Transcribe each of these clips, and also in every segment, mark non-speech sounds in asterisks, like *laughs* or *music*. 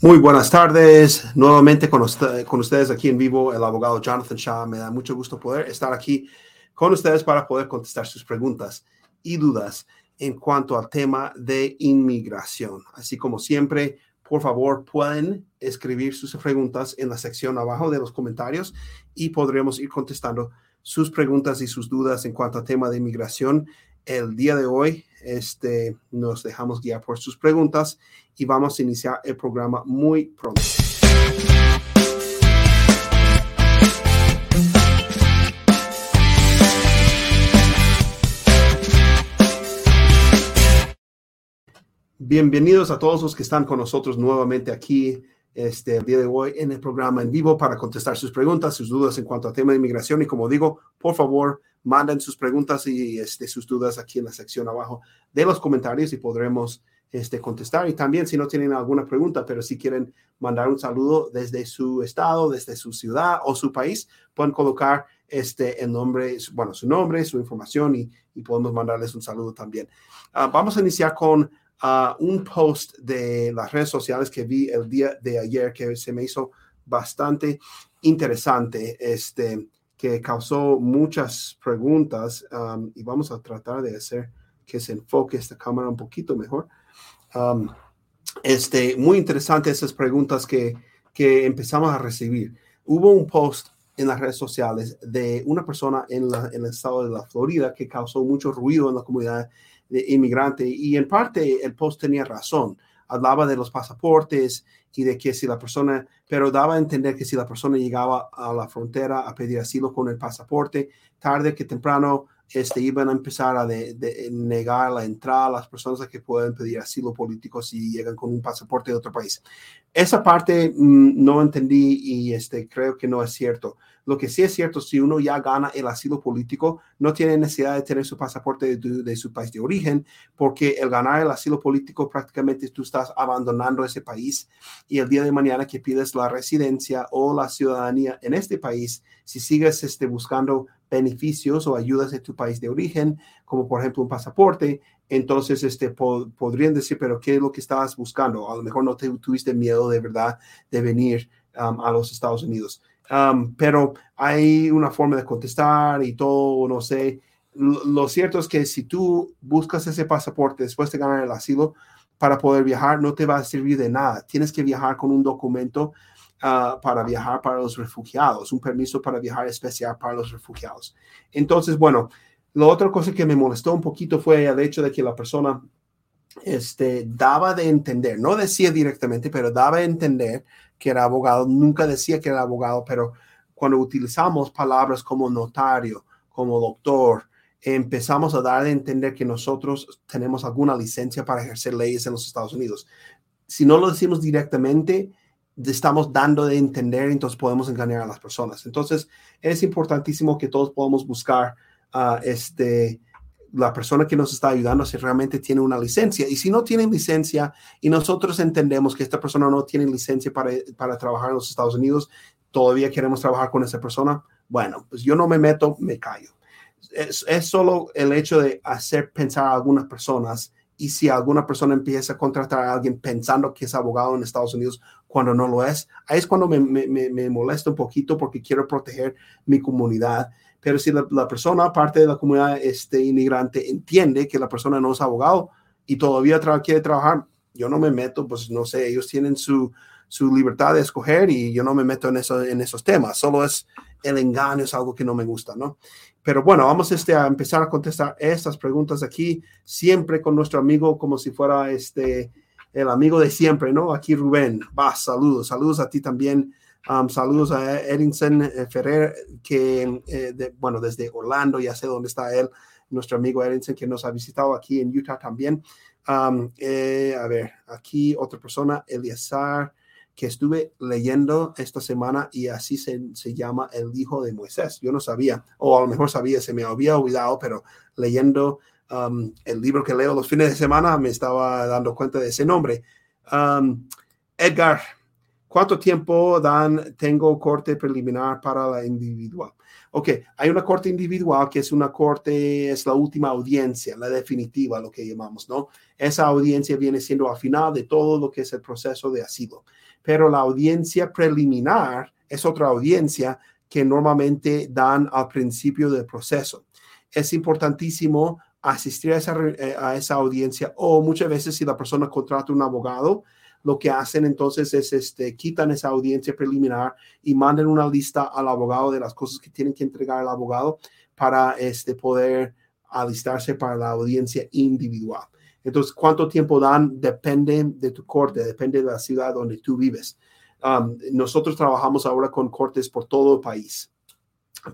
Muy buenas tardes, nuevamente con, ustedes aquí en vivo, el abogado Jonathan Shaw. Me da mucho gusto poder estar aquí con ustedes para poder contestar sus preguntas y dudas en cuanto al tema de inmigración. Así como siempre, por favor, pueden escribir sus preguntas en la sección abajo de los comentarios y podremos ir contestando sus preguntas y sus dudas en cuanto al tema de inmigración. El día de hoy este, nos dejamos guiar por sus preguntas y vamos a iniciar el programa muy pronto. Bienvenidos a todos los que están con nosotros nuevamente aquí este, el día de hoy en el programa en vivo para contestar sus preguntas, sus dudas en cuanto al tema de inmigración. Y como digo, por favor, manden sus preguntas y este, sus dudas aquí en la sección abajo de los comentarios y podremos este, contestar. Y también si no tienen alguna pregunta, pero si quieren mandar un saludo desde su estado, desde su ciudad o su país, pueden colocar este, el nombre, bueno, su nombre, su información y, y podemos mandarles un saludo también. Ah, vamos a iniciar con uh, un post de las redes sociales que vi el día de ayer que se me hizo bastante interesante, este, que causó muchas preguntas um, y vamos a tratar de hacer que se enfoque esta cámara un poquito mejor. Um, este, muy interesante esas preguntas que, que empezamos a recibir. Hubo un post en las redes sociales de una persona en, la, en, el estado de la Florida que causó mucho ruido en la comunidad de inmigrante y en parte el post tenía razón. Hablaba de los pasaportes y de que si la persona, pero daba a entender que si la persona llegaba a la frontera a pedir asilo con el pasaporte, tarde que temprano este, iban a empezar a negar la entrada a las personas que pueden pedir asilo político si llegan con un pasaporte de otro país. Esa parte mm, no entendí y este, creo que no es cierto. Lo que sí es cierto, si uno ya gana el asilo político, no tiene necesidad de tener su pasaporte de, su país de origen, porque el ganar el asilo político prácticamente tú estás abandonando ese país y el día de mañana que pides la residencia o la ciudadanía en este país, si sigues este, buscando beneficios o ayudas de tu país de origen, como por ejemplo un pasaporte, entonces este, podrían decir, pero ¿qué es lo que estabas buscando? A lo mejor no te tuviste miedo de verdad de venir um, a los Estados Unidos. Um, pero hay una forma de contestar y todo, no sé. Lo, cierto es que si tú buscas ese pasaporte después de ganar el asilo para poder viajar, no te va a servir de nada. Tienes que viajar con un documento uh, para viajar para los refugiados, un permiso para viajar especial para los refugiados. Entonces, bueno, la otra cosa que me molestó un poquito fue el hecho de que la persona este, daba de entender, no decía directamente, pero daba de entender que era abogado, nunca decía que era abogado, pero cuando utilizamos palabras como notario, como doctor, empezamos a dar de entender que nosotros tenemos alguna licencia para ejercer leyes en los Estados Unidos. Si no lo decimos directamente, estamos dando de entender, entonces podemos engañar a las personas. Entonces, es importantísimo que todos podamos buscar uh, este, la persona que nos está ayudando si realmente tiene una licencia. Y si no tienen licencia y nosotros entendemos que esta persona no tiene licencia para, para trabajar en los Estados Unidos, todavía queremos trabajar con esa persona, bueno, pues yo no me meto, me callo. Es, es solo el hecho de hacer pensar a algunas personas y si alguna persona empieza a contratar a alguien pensando que es abogado en Estados Unidos cuando no lo es, ahí es cuando me, me, me molesta un poquito porque quiero proteger mi comunidad pero si la, persona, parte de la comunidad este, inmigrante, entiende que la persona no es abogado y todavía quiere trabajar, yo no me meto, pues no sé, ellos tienen su, su libertad de escoger y yo no me meto en, eso, en esos temas, solo es el engaño, es algo que no me gusta, ¿no? Pero bueno, vamos este, a empezar a contestar estas preguntas aquí, siempre con nuestro amigo, como si fuera este, el amigo de siempre, ¿no? Aquí Rubén, va, saludos, saludos a ti también, Um, saludos a Edinson eh, Ferrer, que, eh, bueno, desde Orlando, ya sé dónde está él, nuestro amigo Edinson, que nos ha visitado aquí en Utah también. Um, eh, a ver, aquí otra persona, Eliazar, que estuve leyendo esta semana y así se, se, llama el hijo de Moisés. Yo no sabía, o a lo mejor sabía, se me había olvidado, pero leyendo um, el libro que leo los fines de semana me estaba dando cuenta de ese nombre. Edgar ¿Cuánto tiempo dan? Tengo corte preliminar para la individual. Ok, hay una corte individual que es una corte, es la última audiencia, la definitiva, lo que llamamos, ¿no? Esa audiencia viene siendo al final de todo lo que es el proceso de asilo. Pero la audiencia preliminar es otra audiencia que normalmente dan al principio del proceso. Es importantísimo asistir a esa, eh, a esa audiencia o muchas veces si la persona contrata un abogado, lo que hacen entonces es este, quitan esa audiencia preliminar y mandan una lista al abogado de las cosas que tienen que entregar al abogado para este, poder alistarse para la audiencia individual. Entonces, ¿cuánto tiempo dan? Depende de tu corte, depende de la ciudad donde tú vives. Um, nosotros trabajamos ahora con cortes por todo el país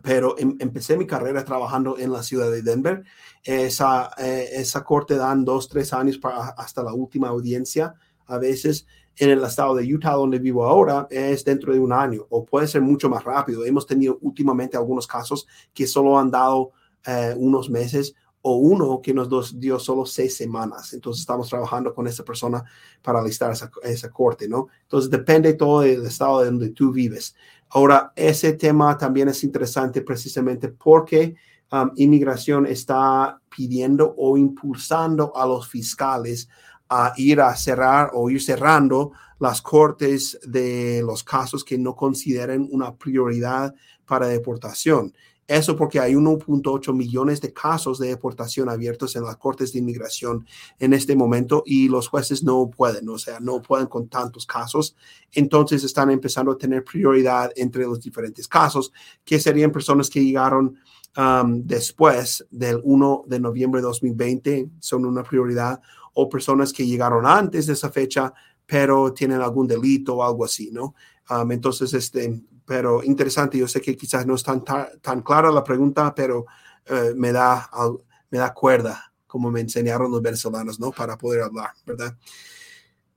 pero em, empecé mi carrera trabajando en la ciudad de Denver. Esa, eh, esa corte dan dos, tres años para hasta la última audiencia a veces en el estado de Utah, donde vivo ahora, es dentro de un año o puede ser mucho más rápido. Hemos tenido últimamente algunos casos que solo han dado eh, unos meses o uno que nos dio solo seis semanas. Entonces estamos trabajando con esa persona para listar esa, esa corte, ¿no? Entonces depende todo del estado de donde tú vives. Ahora, ese tema también es interesante precisamente porque um, inmigración está pidiendo o impulsando a los fiscales a ir a cerrar o ir cerrando las cortes de los casos que no consideren una prioridad para deportación. Eso porque hay 1.8 millones de casos de deportación abiertos en las cortes de inmigración en este momento y los jueces no pueden, o sea, no pueden con tantos casos. Entonces están empezando a tener prioridad entre los diferentes casos, que serían personas que llegaron um, después del 1 de noviembre de 2020, son una prioridad, o personas que llegaron antes de esa fecha, pero tienen algún delito o algo así, ¿no? Um, entonces, este, pero interesante, yo sé que quizás no es tan, tan, clara la pregunta, pero eh, me, da, me da cuerda, como me enseñaron los venezolanos, ¿no? Para poder hablar, ¿verdad?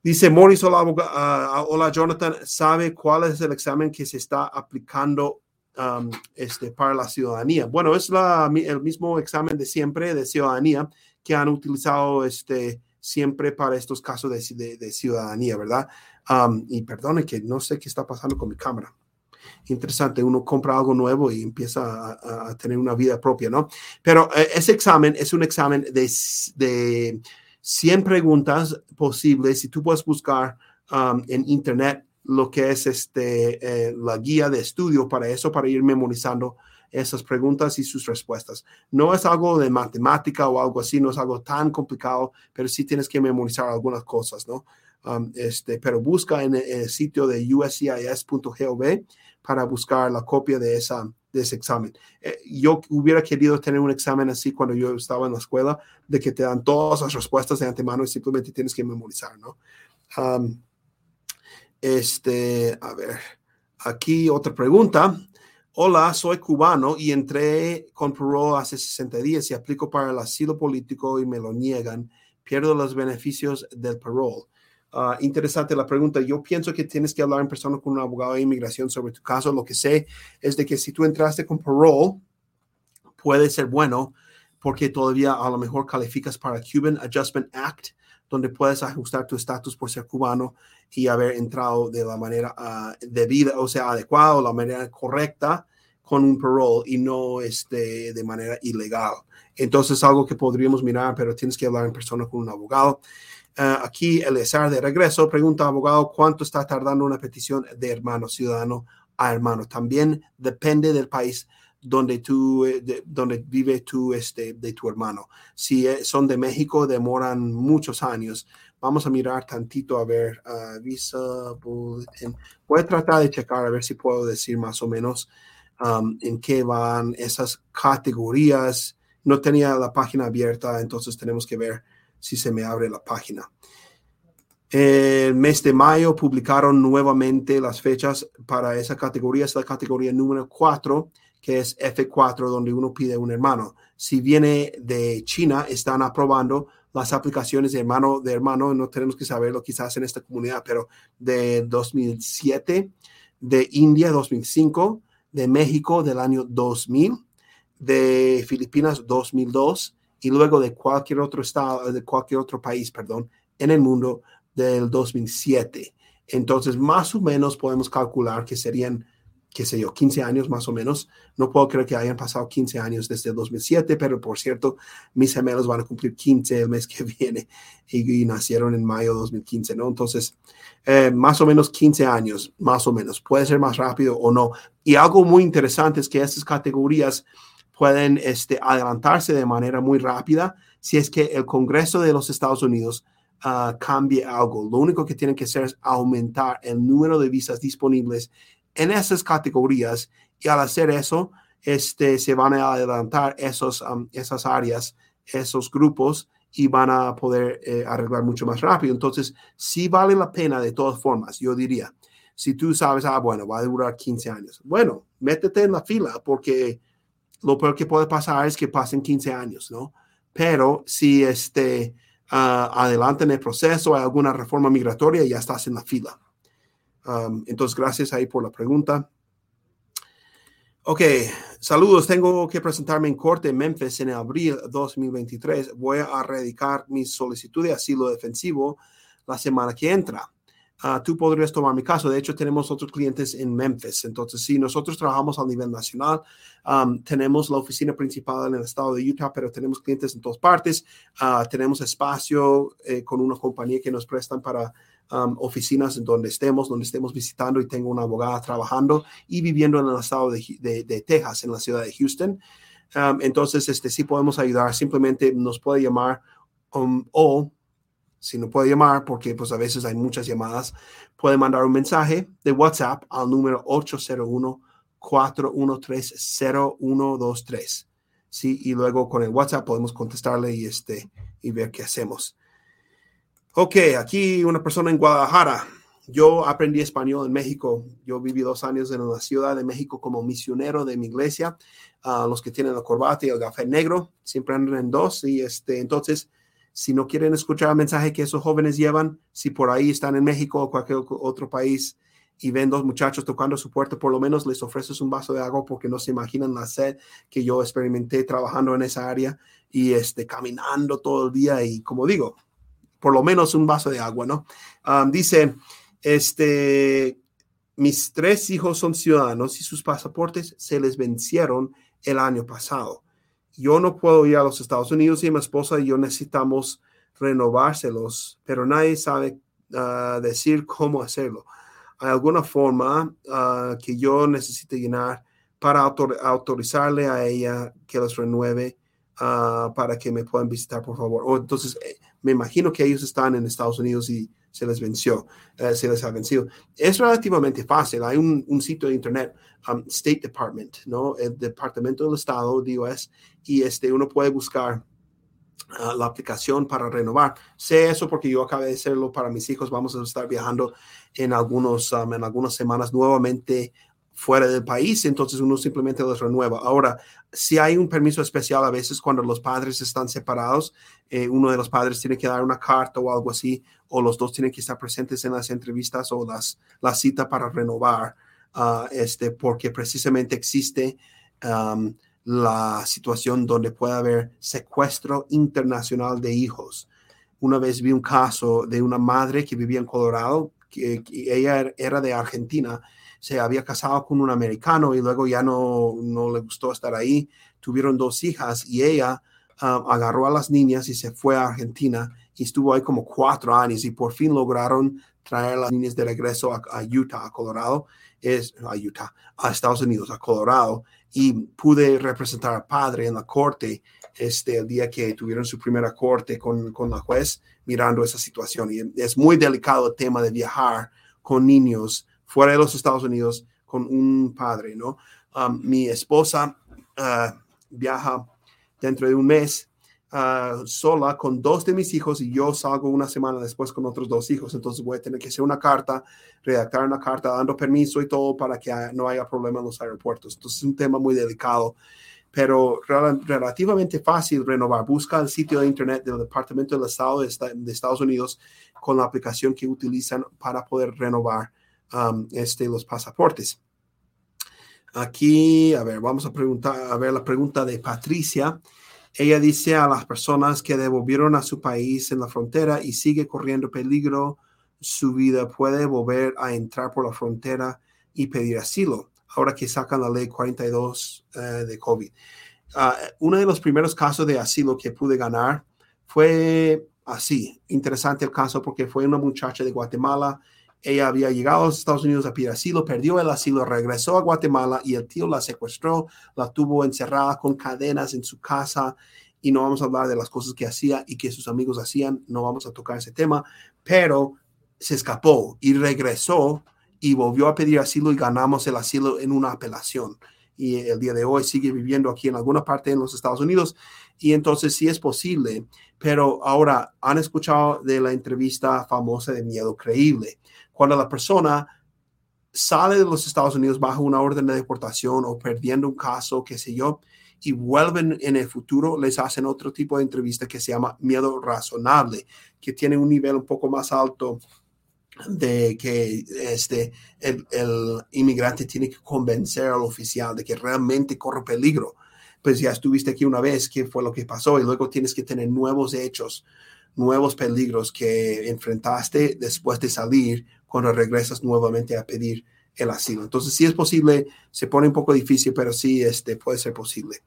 Dice Morris, hola, uh, hola Jonathan, ¿sabe cuál es el examen que se está aplicando um, este, para la ciudadanía? Bueno, es la, el mismo examen de siempre de ciudadanía que han utilizado este, siempre para estos casos de, ciudadanía, ¿verdad? Y perdone que no sé qué está pasando con mi cámara. Interesante, uno compra algo nuevo y empieza a, tener una vida propia, ¿no? Pero eh, ese examen es un examen de, de 100 preguntas posibles. Si tú puedes buscar en internet lo que es este, eh, la guía de estudio para eso, para ir memorizando esas preguntas y sus respuestas. No es algo de matemática o algo así, no es algo tan complicado, pero sí tienes que memorizar algunas cosas, ¿no? Um, este, pero busca en el, sitio de uscis.gov para buscar la copia de, esa, de ese examen. Eh, yo hubiera querido tener un examen así cuando yo estaba en la escuela, de que te dan todas las respuestas de antemano y simplemente tienes que memorizar, ¿no? Um, este, a ver, aquí otra pregunta. Hola, soy cubano y entré con parole hace 60 días y aplico para el asilo político y me lo niegan. Pierdo los beneficios del parole. Ah, interesante la pregunta. Yo pienso que tienes que hablar en persona con un abogado de inmigración sobre tu caso. Lo que sé es de que si tú entraste con parole, puede ser bueno porque todavía a lo mejor calificas para Cuban Adjustment Act, donde puedes ajustar tu estatus por ser cubano y haber entrado de la manera uh, debida, o sea, adecuada la manera correcta con un parole y no este, de manera ilegal. Entonces, algo que podríamos mirar, pero tienes que hablar en persona con un abogado. Uh, aquí, Elezar de regreso pregunta, abogado, ¿cuánto está tardando una petición de hermano ciudadano a hermano? También depende del país donde tú, eh, donde vive tú, este, de tu hermano. Si eh, son de México, demoran muchos años. Vamos a mirar tantito a ver, uh, visa, Voy a tratar de checar a ver si puedo decir más o menos um, en qué van esas categorías. No tenía la página abierta, entonces tenemos que ver si se me abre la página. El mes de mayo publicaron nuevamente las fechas para esa categoría, es la categoría número 4 que es F4, donde uno pide un hermano. Si viene de China, están aprobando las aplicaciones de hermano de hermano, no tenemos que saberlo quizás en esta comunidad, pero de 2007, de India 2005, de México del año 2000, de Filipinas 2002 y luego de cualquier otro estado, de cualquier otro país, perdón, en el mundo del 2007. Entonces, más o menos podemos calcular que serían qué sé yo, 15 años más o menos. No puedo creer que hayan pasado 15 años desde 2007, pero por cierto, mis gemelos van a cumplir 15 el mes que viene *laughs* y, nacieron en mayo de 2015, ¿no? Entonces, eh, más o menos 15 años, más o menos. Puede ser más rápido o no. Y algo muy interesante es que estas categorías pueden este, adelantarse de manera muy rápida si es que el Congreso de los Estados Unidos uh, cambie algo. Lo único que tienen que hacer es aumentar el número de visas disponibles en esas categorías y al hacer eso, este, se van a adelantar esos, um, esas áreas, esos grupos y van a poder eh, arreglar mucho más rápido. Entonces, sí vale la pena de todas formas, yo diría. Si tú sabes, ah, bueno, va a durar 15 años. Bueno, métete en la fila porque lo peor que puede pasar es que pasen 15 años, ¿no? Pero si este, uh, adelante en el proceso, hay alguna reforma migratoria, ya estás en la fila entonces, gracias ahí por la pregunta. Ok, saludos. Tengo que presentarme en corte en Memphis en abril 2023. Voy a radicar mi solicitud de asilo defensivo la semana que entra. Ah, tú podrías tomar mi caso. De hecho, tenemos otros clientes en Memphis. Entonces, sí, nosotros trabajamos a nivel nacional. tenemos la oficina principal en el estado de Utah, pero tenemos clientes en todas partes. Ah, tenemos espacio eh, con una compañía que nos prestan para Oficinas en donde estemos, donde estemos visitando y tengo una abogada trabajando y viviendo en el estado de, Texas, en la ciudad de Houston. Entonces, este, sí podemos ayudar. Simplemente nos puede llamar um, o si no puede llamar, porque pues a veces hay muchas llamadas, puede mandar un mensaje de WhatsApp al número 801-413-0123. Sí, y luego con el WhatsApp podemos contestarle y, este, y ver qué hacemos. Ok, aquí una persona en Guadalajara. Yo aprendí español en México. Yo viví dos años en la Ciudad de México como misionero de mi iglesia. Uh, los que tienen la corbata y el café negro siempre andan en dos. Y este, entonces, si no quieren escuchar el mensaje que esos jóvenes llevan, si por ahí están en México o cualquier otro país y ven dos muchachos tocando su puerta, por lo menos les ofreces un vaso de agua porque no se imaginan la sed que yo experimenté trabajando en esa área y este, caminando todo el día. Y como digo, por lo menos un vaso de agua, ¿no? Dice, este, mis tres hijos son ciudadanos y sus pasaportes se les vencieron el año pasado. Yo no puedo ir a los Estados Unidos y mi esposa y yo necesitamos renovárselos, pero nadie sabe uh, decir cómo hacerlo. ¿Hay alguna forma uh, que yo necesite llenar para autorizarle a ella que los renueve uh, para que me puedan visitar, por favor? O entonces, eh, me imagino que ellos están en Estados Unidos y se les venció, eh, se les ha vencido. Es relativamente fácil. Hay un, sitio de internet, um, State Department, ¿no? El Departamento del Estado, DOS, y este, uno puede buscar uh, la aplicación para renovar. Sé eso porque yo acabé de hacerlo para mis hijos. Vamos a estar viajando en, algunos, um, en algunas semanas nuevamente fuera del país, entonces uno simplemente los renueva. Ahora, si hay un permiso especial a veces cuando los padres están separados, eh, uno de los padres tiene que dar una carta o algo así, o los dos tienen que estar presentes en las entrevistas o las, la cita para renovar, uh, este, porque precisamente existe la situación donde puede haber secuestro internacional de hijos. Una vez vi un caso de una madre que vivía en Colorado, que ella era de Argentina, se había casado con un americano y luego ya no, no le gustó estar ahí. Tuvieron dos hijas y ella um, agarró a las niñas y se fue a Argentina y estuvo ahí como cuatro años y por fin lograron traer a las niñas de regreso a, Utah, a Colorado, es a Utah, a Estados Unidos, a Colorado y pude representar al padre en la corte este, el día que tuvieron su primera corte con, con la juez mirando esa situación. Y es muy delicado el tema de viajar con niños fuera de los Estados Unidos con un padre, ¿no? Um, mi esposa uh, viaja dentro de un mes uh, sola con dos de mis hijos y yo salgo una semana después con otros dos hijos. Entonces voy a tener que hacer una carta, redactar una carta dando permiso y todo para que no haya problema en los aeropuertos. Entonces es un tema muy delicado, pero relativamente fácil renovar. Busca el sitio de internet del Departamento del Estado de Estados Unidos con la aplicación que utilizan para poder renovar Um, este, los pasaportes. Aquí, a ver, vamos a preguntar, a ver la pregunta de Patricia. Ella dice a las personas que devolvieron a su país en la frontera y sigue corriendo peligro su vida, puede volver a entrar por la frontera y pedir asilo, ahora que sacan la ley 42 eh, de COVID. Uh, uno de los primeros casos de asilo que pude ganar fue así. Interesante el caso porque fue una muchacha de Guatemala. Ella había llegado a los Estados Unidos a pedir asilo, perdió el asilo, regresó a Guatemala y el tío la secuestró, la tuvo encerrada con cadenas en su casa y no vamos a hablar de las cosas que hacía y que sus amigos hacían, no vamos a tocar ese tema, pero se escapó y regresó y volvió a pedir asilo y ganamos el asilo en una apelación. Y el día de hoy sigue viviendo aquí en alguna parte en los Estados Unidos. Y entonces sí es posible, pero ahora han escuchado de la entrevista famosa de miedo creíble. Cuando la persona sale de los Estados Unidos bajo una orden de deportación o perdiendo un caso, qué sé yo, y vuelven en el futuro, les hacen otro tipo de entrevista que se llama miedo razonable, que tiene un nivel un poco más alto de que este, el, inmigrante tiene que convencer al oficial de que realmente corre peligro. Pues ya estuviste aquí una vez, qué fue lo que pasó, y luego tienes que tener nuevos hechos, nuevos peligros que enfrentaste después de salir cuando regresas nuevamente a pedir el asilo. Entonces, sí es posible, se pone un poco difícil, pero sí este, puede ser posible.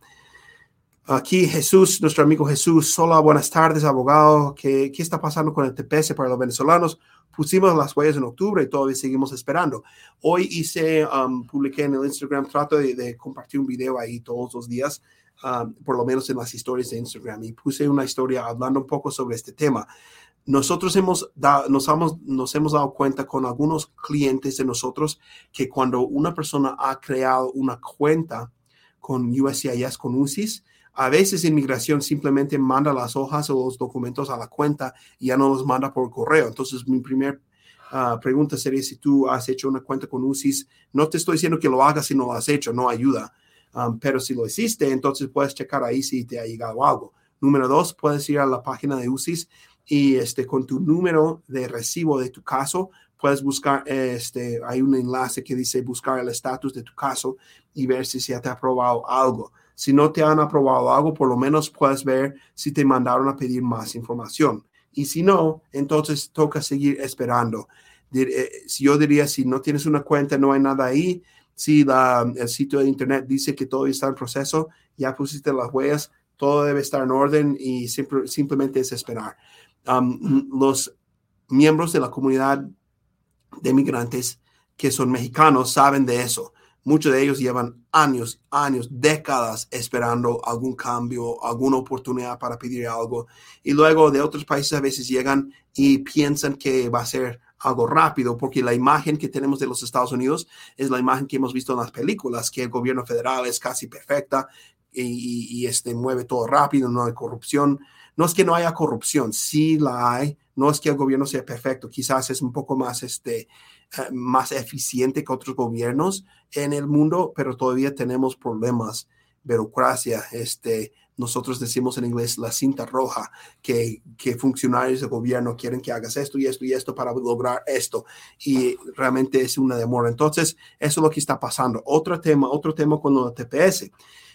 Aquí Jesús, nuestro amigo Jesús. Hola, buenas tardes, abogado. ¿Qué, ¿Qué está pasando con el TPS para los venezolanos? Pusimos las huellas en octubre y todavía seguimos esperando. Hoy hice, um, publiqué en el Instagram, trato de, compartir un video ahí todos los días, um, por lo menos en las historias de Instagram, y puse una historia hablando un poco sobre este tema nosotros hemos nos, hemos, nos hemos dado cuenta con algunos clientes de nosotros que cuando una persona ha creado una cuenta con USCIS, con UCIS, a veces inmigración simplemente manda las hojas o los documentos a la cuenta y ya no los manda por correo. Entonces, mi primer ah, pregunta sería si tú has hecho una cuenta con UCIS. No te estoy diciendo que lo hagas si no lo has hecho, no ayuda. Um, pero si lo hiciste, entonces puedes checar ahí si te ha llegado algo. Número dos, puedes ir a la página de UCIS y este, con tu número de recibo de tu caso, puedes buscar, este, hay un enlace que dice buscar el estatus de tu caso y ver si se te ha aprobado algo. Si no te han aprobado algo, por lo menos puedes ver si te mandaron a pedir más información. Y si no, entonces toca seguir esperando. Eh, yo diría, si no tienes una cuenta, no hay nada ahí. Si la, el sitio de internet dice que todo está en proceso, ya pusiste las huellas, todo debe estar en orden y simplemente es esperar los miembros de la comunidad de migrantes que son mexicanos saben de eso. Muchos de ellos llevan años, años, décadas esperando algún cambio, alguna oportunidad para pedir algo. Y luego de otros países a veces llegan y piensan que va a ser algo rápido, porque la imagen que tenemos de los Estados Unidos es la imagen que hemos visto en las películas, que el gobierno federal es casi perfecta y, este, mueve todo rápido, no hay corrupción. No es que no haya corrupción, sí la hay. No es que el gobierno sea perfecto, quizás es un poco más, este, eh, más eficiente que otros gobiernos en el mundo, pero todavía tenemos problemas. Burocracia, este, nosotros decimos en inglés la cinta roja, que, que funcionarios del gobierno quieren que hagas esto y esto y esto para lograr esto. Y realmente es una demora. Entonces, eso es lo que está pasando. Otro tema, otro tema con los TPS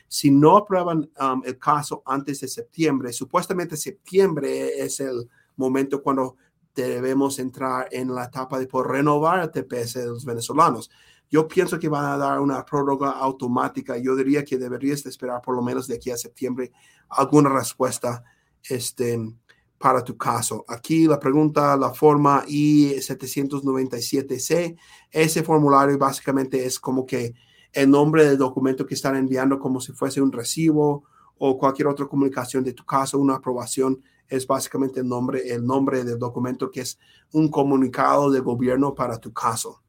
si no aprueban um, el caso antes de septiembre, supuestamente septiembre es el momento cuando debemos entrar en la etapa de por renovar el TPS de los venezolanos. Yo pienso que van a dar una prórroga automática. Yo diría que deberías de esperar por lo menos de aquí a septiembre alguna respuesta este, para tu caso. Aquí la pregunta, la forma I-797C, ese formulario básicamente es como que el nombre del documento que están enviando como si fuese un recibo o cualquier otra comunicación de tu caso, una aprobación, es básicamente el nombre, el nombre del documento que es un comunicado de gobierno para tu caso.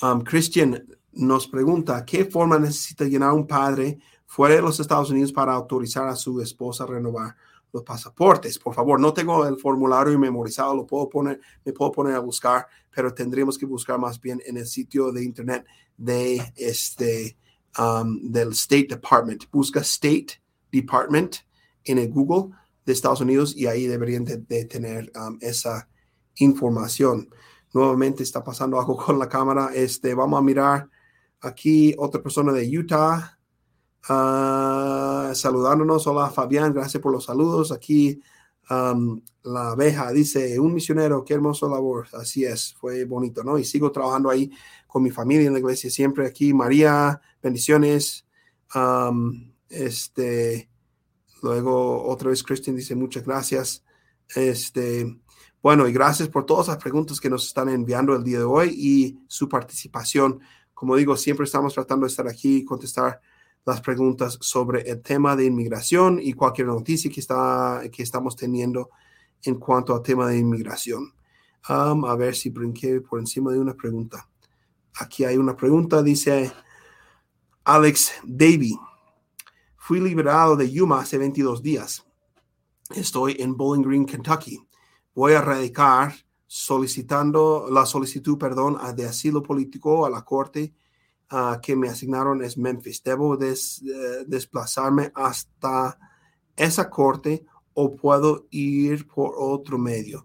Um, Christian nos pregunta, ¿qué forma necesita llenar un padre fuera de los Estados Unidos para autorizar a su esposa a renovar los pasaportes? Por favor, no tengo el formulario memorizado, lo puedo poner, me puedo poner a buscar, pero tendríamos que buscar más bien en el sitio de internet de este, um, del State Department. Busca State Department en el Google de Estados Unidos y ahí deberían de, tener um, esa información. Nuevamente está pasando algo con la cámara. Este, vamos a mirar aquí otra persona de Utah uh, saludándonos. Hola Fabián, gracias por los saludos. Aquí la abeja dice, un misionero, qué hermoso labor. Así es, fue bonito, ¿no? Y sigo trabajando ahí con mi familia en la iglesia, siempre aquí. María, bendiciones. este, luego otra vez Christian dice, muchas gracias. Este, bueno, y gracias por todas las preguntas que nos están enviando el día de hoy y su participación. Como digo, siempre estamos tratando de estar aquí y contestar las preguntas sobre el tema de inmigración y cualquier noticia que, está, que estamos teniendo en cuanto al tema de inmigración. a ver si brinqué por encima de una pregunta. Aquí hay una pregunta, dice Alex Davy. Fui liberado de Yuma hace 22 días. Estoy en Bowling Green, Kentucky. Voy a radicar solicitando la solicitud, perdón, de asilo político a la corte que me asignaron es Memphis. ¿Debo desplazarme hasta esa corte o puedo ir por otro medio?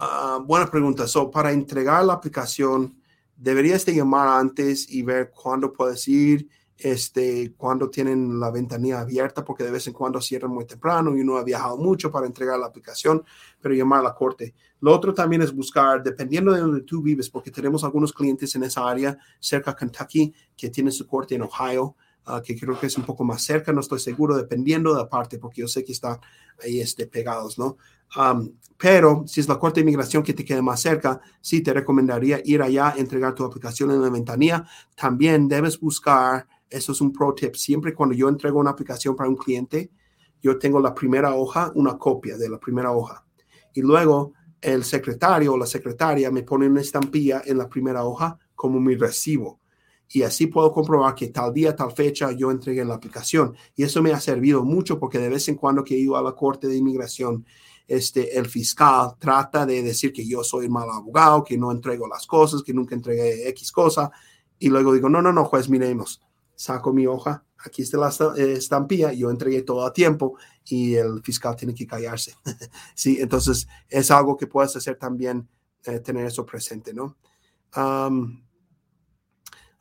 Ah, buena pregunta. So, para entregar la aplicación, deberías de llamar antes y ver cuándo puedes ir este, cuando tienen la ventanilla abierta, porque de vez en cuando cierran muy temprano y uno ha viajado mucho para entregar la aplicación, pero llamar a la corte. Lo otro también es buscar, dependiendo de donde tú vives, porque tenemos algunos clientes en esa área cerca de Kentucky que tienen su corte en Ohio, ah, que creo que es un poco más cerca, no estoy seguro, dependiendo de la parte, porque yo sé que están ahí este, pegados, ¿no? pero si es la Corte de Inmigración que te queda más cerca, sí te recomendaría ir allá, entregar tu aplicación en la ventanilla. También debes buscar eso es un pro tip. Siempre cuando yo entrego una aplicación para un cliente, yo tengo la primera hoja, una copia de la primera hoja. Y luego el secretario o la secretaria me pone una estampilla en la primera hoja como mi recibo. Y así puedo comprobar que tal día, tal fecha yo entregué la aplicación. Y eso me ha servido mucho porque de vez en cuando que he ido a la Corte de Inmigración, este, el fiscal trata de decir que yo soy mal abogado, que no entrego las cosas, que nunca entregué X cosa. Y luego digo, no, no, no, juez, miremos saco mi hoja, aquí está la eh, estampilla, yo entregué todo a tiempo y el fiscal tiene que callarse. *laughs* sí, entonces es algo que puedes hacer también, eh, tener eso presente, ¿no?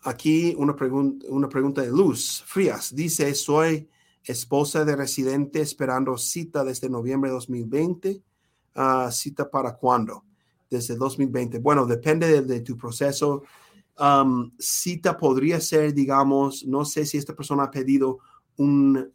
aquí una, pregunta una pregunta de Luz Frías. Dice, soy esposa de residente esperando cita desde noviembre de 2020. Ah, ¿Cita para cuándo? Desde 2020. Bueno, depende de tu proceso cita podría ser, digamos, no sé si esta persona ha pedido un,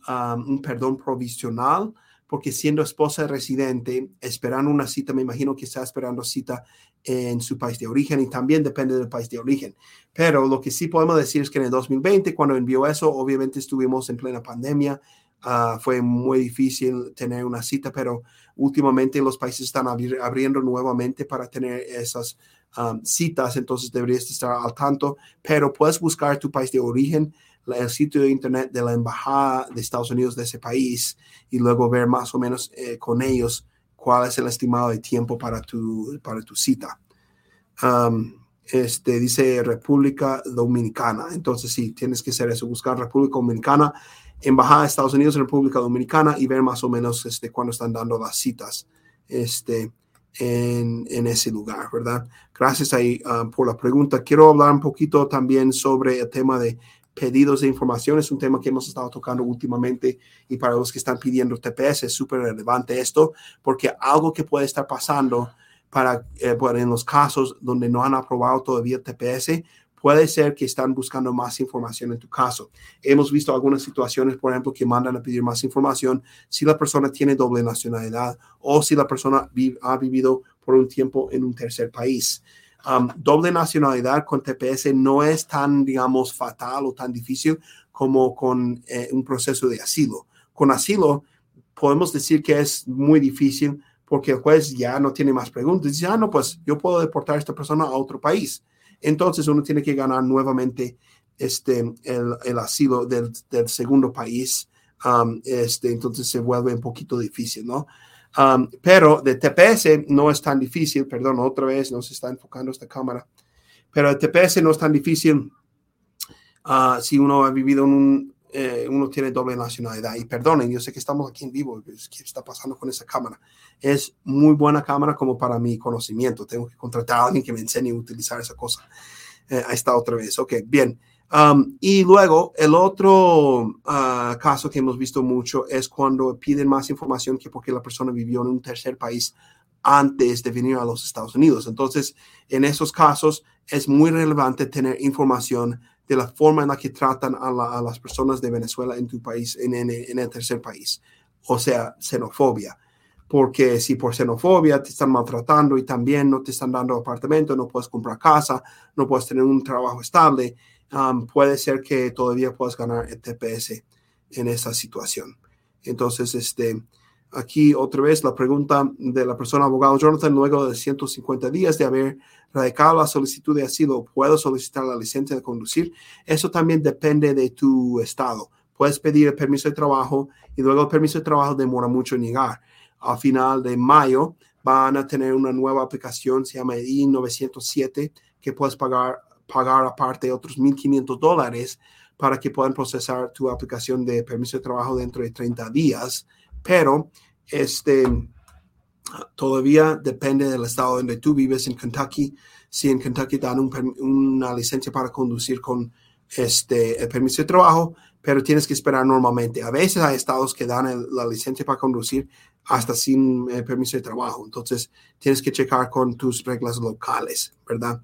un perdón provisional, porque siendo esposa residente, esperando una cita, me imagino que está esperando cita en su país de origen y también depende del país de origen. Pero lo que sí podemos decir es que en el 2020, cuando envió eso, obviamente estuvimos en plena pandemia, ah, fue muy difícil tener una cita, pero últimamente los países están abriendo nuevamente para tener esas Um, citas, entonces deberías estar al tanto, pero puedes buscar tu país de origen, el sitio de internet de la embajada de Estados Unidos de ese país y luego ver más o menos eh, con ellos cuál es el estimado de tiempo para tu, para tu cita. Um, este dice República Dominicana. Entonces, sí, tienes que hacer eso, buscar República Dominicana, Embajada de Estados Unidos en República Dominicana y ver más o menos este, cuándo están dando las citas. Este, en, en ese lugar, ¿verdad? Gracias ahí ah, por la pregunta. Quiero hablar un poquito también sobre el tema de pedidos de información. Es un tema que hemos estado tocando últimamente y para los que están pidiendo TPS es súper relevante esto porque algo que puede estar pasando para, eh, en los casos donde no han aprobado todavía TPS puede ser que están buscando más información en tu caso. Hemos visto algunas situaciones, por ejemplo, que mandan a pedir más información si la persona tiene doble nacionalidad o si la persona ha vivido por un tiempo en un tercer país. Doble nacionalidad con TPS no es tan, digamos, fatal o tan difícil como con eh, un proceso de asilo. Con asilo podemos decir que es muy difícil porque el juez ya no tiene más preguntas. Dice, ah, no, pues yo puedo deportar a esta persona a otro país entonces uno tiene que ganar nuevamente este, el, el asilo del, del, segundo país. Um, este, entonces se vuelve un poquito difícil, ¿no? Um, pero de TPS no es tan difícil, perdón, otra vez no se está enfocando esta cámara, pero de TPS no es tan difícil uh, si uno ha vivido en un, eh, uno tiene doble nacionalidad. Y perdonen, yo sé que estamos aquí en vivo, ¿qué está pasando con esa cámara? Es muy buena cámara como para mi conocimiento. Tengo que contratar a alguien que me enseñe a utilizar esa cosa. Eh, ahí está otra vez. Ok, bien. Um, y luego, el otro ah, caso que hemos visto mucho es cuando piden más información que porque la persona vivió en un tercer país antes de venir a los Estados Unidos. Entonces, en esos casos es muy relevante tener información de la forma en la que tratan a, las personas de Venezuela en tu país, en, el tercer país. O sea, xenofobia. Porque si por xenofobia te están maltratando y también no te están dando apartamento, no puedes comprar casa, no puedes tener un trabajo estable, um, puede ser que todavía puedas ganar el TPS en esa situación. Entonces, este, aquí otra vez la pregunta de la persona abogado Jonathan, luego de 150 días de haber radicado la solicitud de asilo, ¿puedo solicitar la licencia de conducir? Eso también depende de tu estado. Puedes pedir el permiso de trabajo y luego el permiso de trabajo demora mucho en llegar. A final de mayo van a tener una nueva aplicación, se llama I-907, que puedes pagar, pagar aparte otros 1.500 dólares para que puedan procesar tu aplicación de permiso de trabajo dentro de 30 días. Pero este, todavía depende del estado donde tú vives en Kentucky. Si en Kentucky dan una licencia para conducir con este, el permiso de trabajo, pero tienes que esperar normalmente. A veces hay estados que dan la licencia para conducir hasta sin el permiso de trabajo. Entonces, tienes que checar con tus reglas locales, ¿verdad?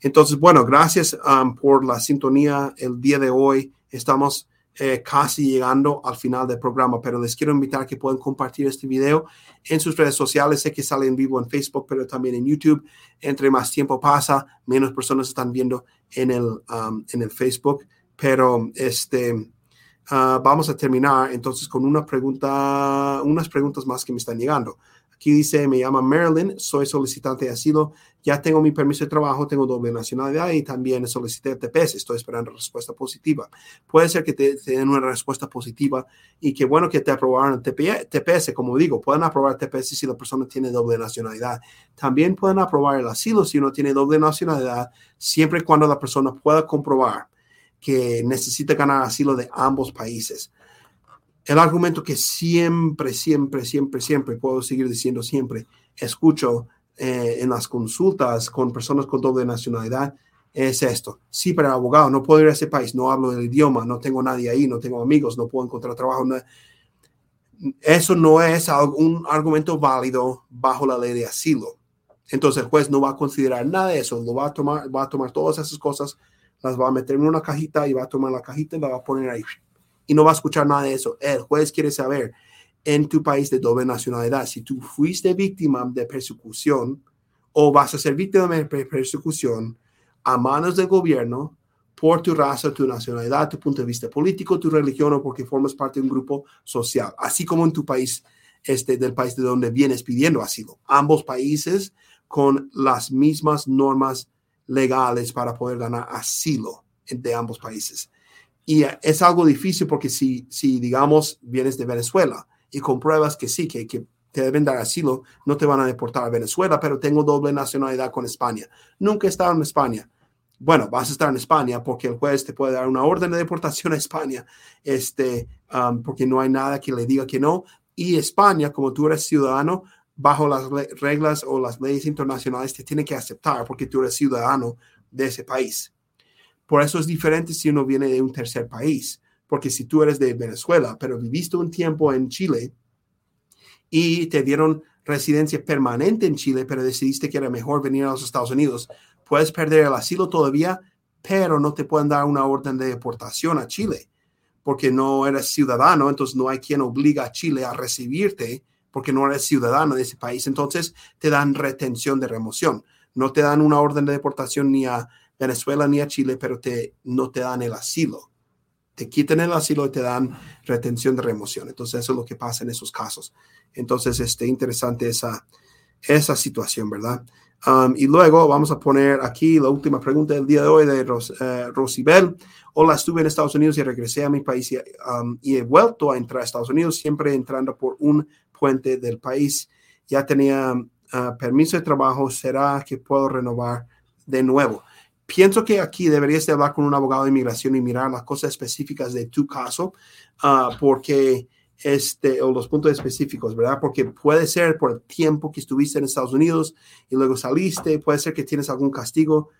Entonces, bueno, gracias um, por la sintonía el día de hoy. Estamos eh, casi llegando al final del programa, pero les quiero invitar que puedan compartir este video en sus redes sociales. Sé que sale en vivo en Facebook, pero también en YouTube. Entre más tiempo pasa, menos personas están viendo en el, um, en el Facebook. Pero este, uh, vamos a terminar entonces con una pregunta, unas preguntas más que me están llegando. Aquí dice, me llama Marilyn, soy solicitante de asilo, ya tengo mi permiso de trabajo, tengo doble nacionalidad y también solicité TPS, estoy esperando respuesta positiva. Puede ser que te, den una respuesta positiva y que bueno que te aprobaron TPS, como digo, pueden aprobar TPS si la persona tiene doble nacionalidad. También pueden aprobar el asilo si uno tiene doble nacionalidad, siempre y cuando la persona pueda comprobar que necesita ganar asilo de ambos países el argumento que siempre, siempre, siempre, siempre, puedo seguir diciendo siempre, escucho eh, en las consultas con personas con doble nacionalidad, es esto. Sí, pero abogado, no puedo ir a ese país, no hablo el idioma, no tengo nadie ahí, no tengo amigos, no puedo encontrar trabajo. Eso no es un argumento válido bajo la ley de asilo. Entonces el juez no va a considerar nada de eso, lo va a tomar, va a tomar todas esas cosas, las va a meter en una cajita y va a tomar la cajita y la va a poner ahí y no va a escuchar nada de eso. El juez quiere saber en tu país de doble nacionalidad si tú fuiste víctima de persecución o vas a ser víctima de persecución a manos del gobierno por tu raza, tu nacionalidad, tu punto de vista político, tu religión o porque formas parte de un grupo social, así como en tu país, este, del país de donde vienes pidiendo asilo. Ambos países con las mismas normas legales para poder ganar asilo de ambos países. Y es algo difícil porque si, si digamos, vienes de Venezuela y compruebas que sí, que, que te deben dar asilo, no te van a deportar a Venezuela, pero tengo doble nacionalidad con España. Nunca he estado en España. Bueno, vas a estar en España porque el juez te puede dar una orden de deportación a España, este, um, porque no hay nada que le diga que no. Y España, como tú eres ciudadano, bajo las reglas o las leyes internacionales, te tiene que aceptar porque tú eres ciudadano de ese país. Por eso es diferente si uno viene de un tercer país, porque si tú eres de Venezuela, pero viviste un tiempo en Chile y te dieron residencia permanente en Chile, pero decidiste que era mejor venir a los Estados Unidos, puedes perder el asilo todavía, pero no te pueden dar una orden de deportación a Chile, porque no eres ciudadano, entonces no hay quien obliga a Chile a recibirte porque no eres ciudadano de ese país, entonces te dan retención de remoción, no te dan una orden de deportación ni a Venezuela ni a Chile, pero te, no te dan el asilo. Te quitan el asilo y te dan retención de remoción. Entonces, eso es lo que pasa en esos casos. Entonces, este, interesante esa, esa situación, ¿verdad? Um, y luego vamos a poner aquí la última pregunta del día de hoy de Ros, uh, Rosibel. Hola, estuve en Estados Unidos y regresé a mi país y, um, y, he vuelto a entrar a Estados Unidos, siempre entrando por un puente del país. Ya tenía uh, permiso de trabajo. ¿Será que puedo renovar de nuevo? Pienso que aquí deberías de hablar con un abogado de inmigración y mirar las cosas específicas de tu caso, uh, porque este, o los puntos específicos, ¿verdad? Porque puede ser por el tiempo que estuviste en Estados Unidos y luego saliste, puede ser que tienes algún castigo.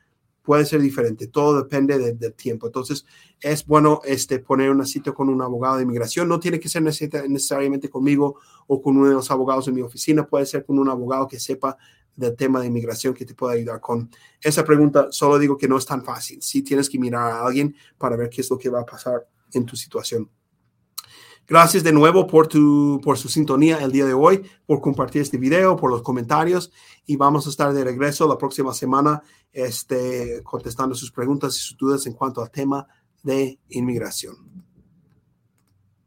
puede ser diferente. Todo depende del tiempo. Entonces, es bueno este, poner una cita con un abogado de inmigración. No tiene que ser necesariamente conmigo o con uno de los abogados de mi oficina. Puede ser con un abogado que sepa del tema de inmigración que te pueda ayudar con esa pregunta. Solo digo que no es tan fácil. Sí tienes que mirar a alguien para ver qué es lo que va a pasar en tu situación. Gracias de nuevo por, tu, por su sintonía el día de hoy, por compartir este video, por los comentarios y vamos a estar de regreso la próxima semana este, contestando sus preguntas y sus dudas en cuanto al tema de inmigración.